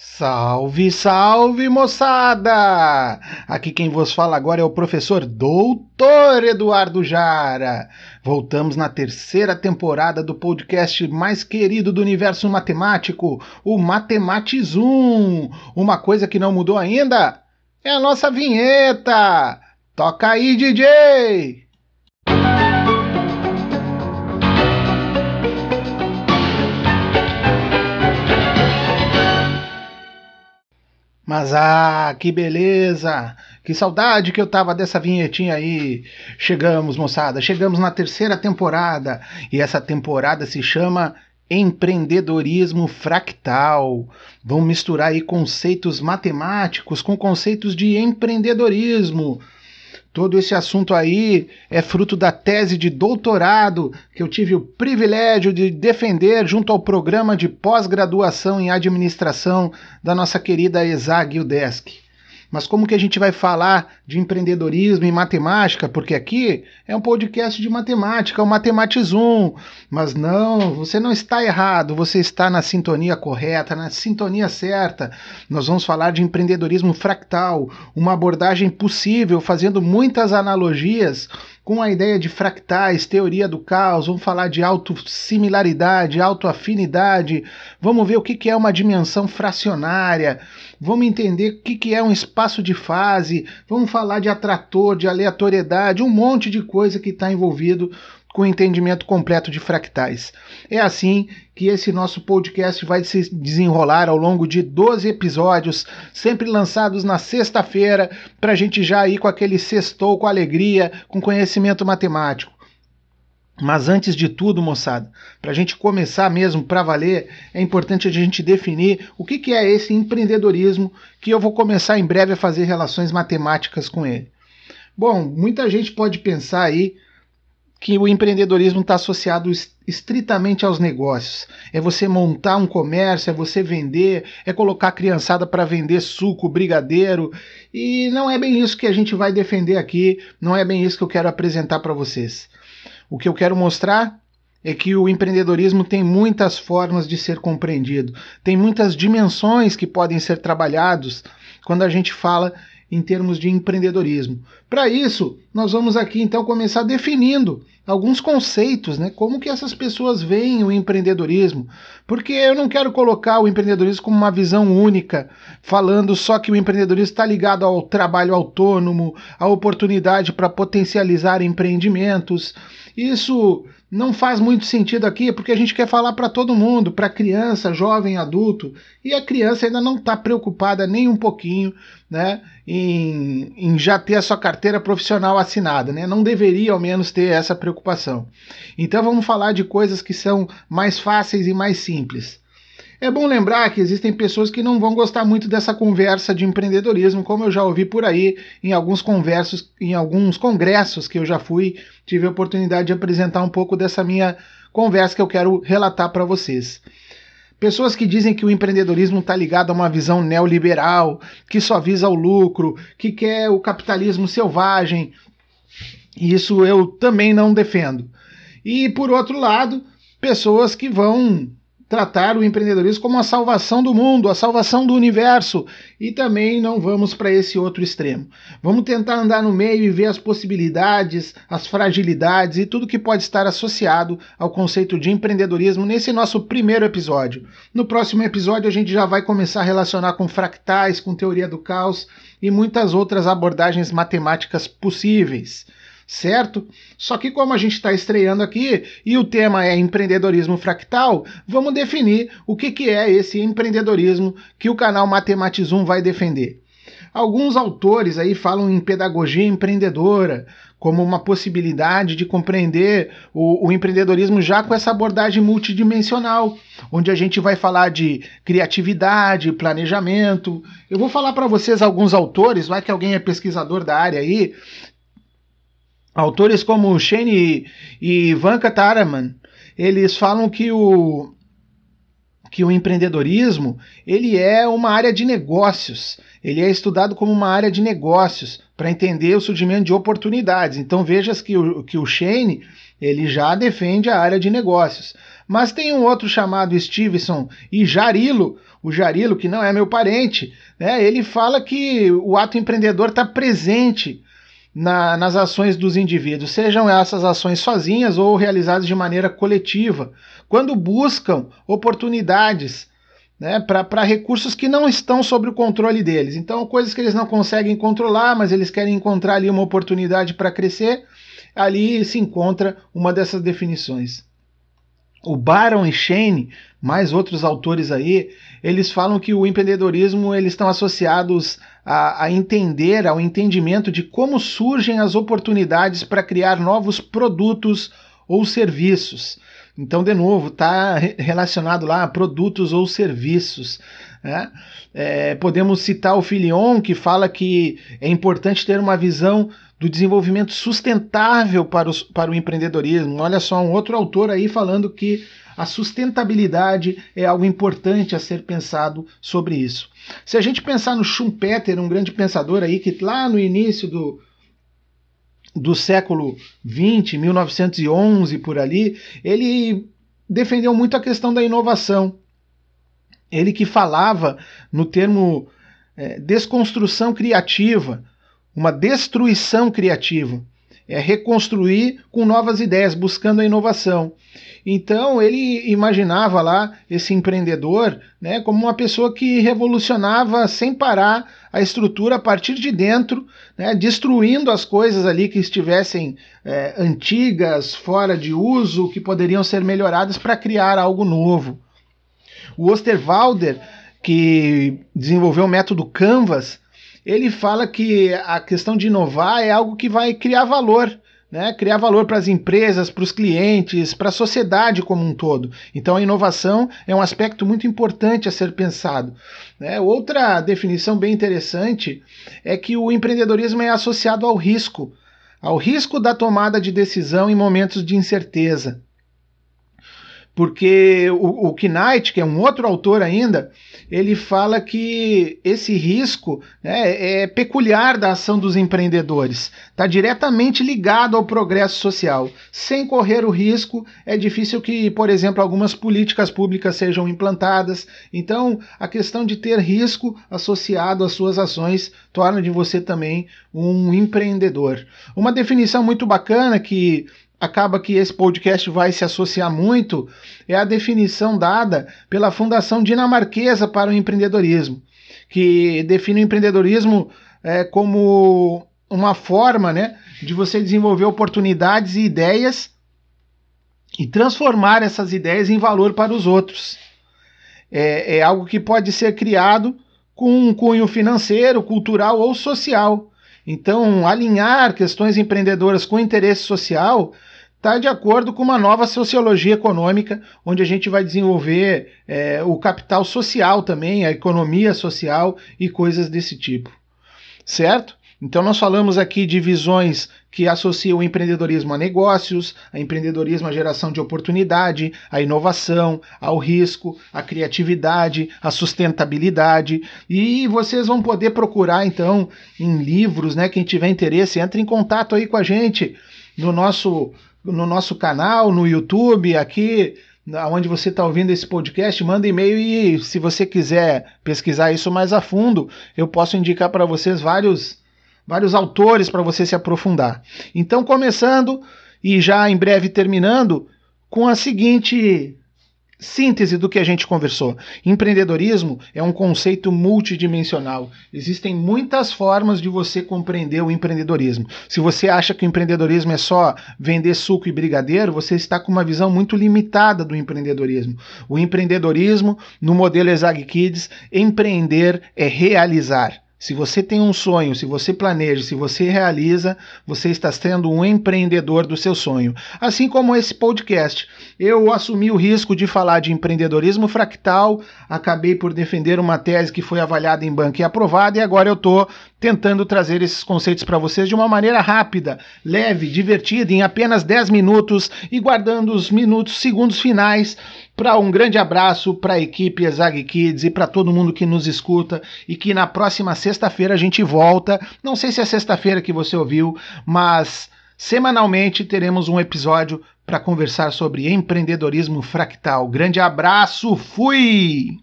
Salve, salve, moçada! Aqui quem vos fala agora é o professor Doutor Eduardo Jara. Voltamos na terceira temporada do podcast mais querido do universo matemático, o Matematizum. Uma coisa que não mudou ainda é a nossa vinheta. Toca aí, DJ! Mas ah, que beleza! Que saudade que eu tava dessa vinhetinha aí. Chegamos, moçada, chegamos na terceira temporada e essa temporada se chama Empreendedorismo Fractal. Vamos misturar aí conceitos matemáticos com conceitos de empreendedorismo. Todo esse assunto aí é fruto da tese de doutorado que eu tive o privilégio de defender junto ao programa de pós-graduação em administração da nossa querida ESAG UDESC. Mas como que a gente vai falar de empreendedorismo e matemática? Porque aqui é um podcast de matemática, o é Matematizum. Mas não, você não está errado, você está na sintonia correta, na sintonia certa. Nós vamos falar de empreendedorismo fractal, uma abordagem possível, fazendo muitas analogias com a ideia de fractais, teoria do caos, vamos falar de autossimilaridade, autoafinidade, vamos ver o que é uma dimensão fracionária, vamos entender o que é um espaço de fase, vamos falar de atrator, de aleatoriedade, um monte de coisa que está envolvido com o entendimento completo de fractais. É assim que esse nosso podcast vai se desenrolar ao longo de 12 episódios, sempre lançados na sexta-feira, para a gente já ir com aquele sextou com alegria, com conhecimento matemático. Mas antes de tudo, moçada, para a gente começar mesmo para valer, é importante a gente definir o que, que é esse empreendedorismo que eu vou começar em breve a fazer relações matemáticas com ele. Bom, muita gente pode pensar aí que o empreendedorismo está associado estritamente aos negócios. É você montar um comércio, é você vender, é colocar a criançada para vender suco, brigadeiro. E não é bem isso que a gente vai defender aqui, não é bem isso que eu quero apresentar para vocês. O que eu quero mostrar é que o empreendedorismo tem muitas formas de ser compreendido, tem muitas dimensões que podem ser trabalhados quando a gente fala em termos de empreendedorismo. Para isso, nós vamos aqui então começar definindo alguns conceitos, né? Como que essas pessoas veem o empreendedorismo? Porque eu não quero colocar o empreendedorismo como uma visão única, falando só que o empreendedorismo está ligado ao trabalho autônomo, à oportunidade para potencializar empreendimentos. Isso não faz muito sentido aqui porque a gente quer falar para todo mundo, para criança, jovem, adulto, e a criança ainda não está preocupada nem um pouquinho né, em, em, já ter a sua carteira profissional assinada, né? não deveria ao menos ter essa preocupação. Então vamos falar de coisas que são mais fáceis e mais simples. É bom lembrar que existem pessoas que não vão gostar muito dessa conversa de empreendedorismo, como eu já ouvi por aí em alguns conversos, em alguns congressos que eu já fui, tive a oportunidade de apresentar um pouco dessa minha conversa que eu quero relatar para vocês. Pessoas que dizem que o empreendedorismo está ligado a uma visão neoliberal, que só visa o lucro, que quer o capitalismo selvagem. Isso eu também não defendo. E por outro lado, pessoas que vão tratar o empreendedorismo como a salvação do mundo, a salvação do universo. E também não vamos para esse outro extremo. Vamos tentar andar no meio e ver as possibilidades, as fragilidades e tudo que pode estar associado ao conceito de empreendedorismo nesse nosso primeiro episódio. No próximo episódio a gente já vai começar a relacionar com fractais, com teoria do caos e muitas outras abordagens matemáticas possíveis certo? Só que como a gente está estreando aqui e o tema é empreendedorismo fractal, vamos definir o que, que é esse empreendedorismo que o canal Matematizum vai defender. Alguns autores aí falam em pedagogia empreendedora como uma possibilidade de compreender o, o, empreendedorismo já com essa abordagem multidimensional, onde a gente vai falar de criatividade, planejamento. Eu vou falar para vocês alguns autores, vai que alguém é pesquisador da área aí, Autores como Shane e Ivanka Taraman, eles falam que o que o empreendedorismo ele é uma área de negócios, ele é estudado como uma área de negócios para entender o surgimento de oportunidades. Então vejas que o, que o Shane ele já defende a área de negócios. Mas tem um outro chamado Stevenson e Jarilo, o Jarilo, que não é meu parente, né, ele fala que o ato empreendedor está presente na, nas ações dos indivíduos, sejam essas ações sozinhas ou realizadas de maneira coletiva, quando buscam oportunidades né, para recursos que não estão sob o controle deles. Então, coisas que eles não conseguem controlar, mas eles querem encontrar ali uma oportunidade para crescer, ali se encontra uma dessas definições. O Baron e Shane, mais outros autores aí, eles falam que o empreendedorismo eles estão associados a, a entender, ao entendimento de como surgem as oportunidades para criar novos produtos ou serviços. Então, de novo, está relacionado lá a produtos ou serviços. Né? É, podemos citar o Filion, que fala que é importante ter uma visão do desenvolvimento sustentável para, os, para o empreendedorismo. Olha só, um outro autor aí falando que a sustentabilidade é algo importante a ser pensado sobre isso. Se a gente pensar no Schumpeter, um grande pensador aí que lá no início do, do século 20, 1911 por ali, ele defendeu muito a questão da inovação. Ele que falava no termo é, desconstrução criativa, uma destruição criativa. É reconstruir com novas ideias, buscando a inovação. Então ele imaginava lá esse empreendedor né, como uma pessoa que revolucionava sem parar a estrutura a partir de dentro, né, destruindo as coisas ali que estivessem é, antigas, fora de uso, que poderiam ser melhoradas para criar algo novo. O Osterwalder, que desenvolveu o método Canvas, ele fala que a questão de inovar é algo que vai criar valor né, criar valor para as empresas, para os clientes, para a sociedade como um todo. Então a inovação é um aspecto muito importante a ser pensado. Né? Outra definição bem interessante é que o empreendedorismo é associado ao risco, ao risco da tomada de decisão em momentos de incerteza porque o, o Knight, que é um outro autor ainda, ele fala que esse risco né, é peculiar da ação dos empreendedores, está diretamente ligado ao progresso social. Sem correr o risco, é difícil que, por exemplo, algumas políticas públicas sejam implantadas. Então, a questão de ter risco associado às suas ações torna de você também um empreendedor. Uma definição muito bacana que acaba que esse podcast vai se associar muito é a definição dada pela Fundação Dinamarquesa para o Empreendedorismo, que define o empreendedorismo é, como uma forma né, de você desenvolver oportunidades e ideias e transformar essas ideias em valor para os outros. É, é algo que pode ser criado com um cunho financeiro, cultural ou social. Então, alinhar questões empreendedoras com interesse social está de acordo com uma nova sociologia econômica, onde a gente vai desenvolver é, o capital social também, a economia social e coisas desse tipo. Certo? Então, nós falamos aqui de visões que associam o empreendedorismo a negócios, a empreendedorismo à geração de oportunidade, à inovação, ao risco, à criatividade, à sustentabilidade. E vocês vão poder procurar, então, em livros, né? Quem tiver interesse, entre em contato aí com a gente no nosso no nosso canal, no YouTube, aqui onde você está ouvindo esse podcast, manda e-mail e se você quiser pesquisar isso mais a fundo, eu posso indicar para vocês vários, vários autores para você se aprofundar. Então, começando e já em breve terminando com a seguinte síntese do que a gente conversou. Empreendedorismo é um conceito multidimensional. Existem muitas formas de você compreender o empreendedorismo. Se você acha que o empreendedorismo é só vender suco e brigadeiro, você está com uma visão muito limitada do empreendedorismo. O empreendedorismo, no modelo Exag Kids, empreender é realizar. Se você tem um sonho, se você planeja, se você realiza, você está sendo um empreendedor do seu sonho. Assim como esse podcast. Eu assumi o risco de falar de empreendedorismo fractal, acabei por defender uma tese que foi avaliada em banco e aprovada, e agora eu estou tentando trazer esses conceitos para vocês de uma maneira rápida, leve, divertida, em apenas 10 minutos e guardando os minutos, segundos finais para um grande abraço para a equipe Exag Kids e para todo mundo que nos escuta e que na próxima sexta-feira a gente volta. Não sei se é sexta-feira que você ouviu, mas semanalmente teremos um episódio para conversar sobre empreendedorismo fractal. Grande abraço, fui!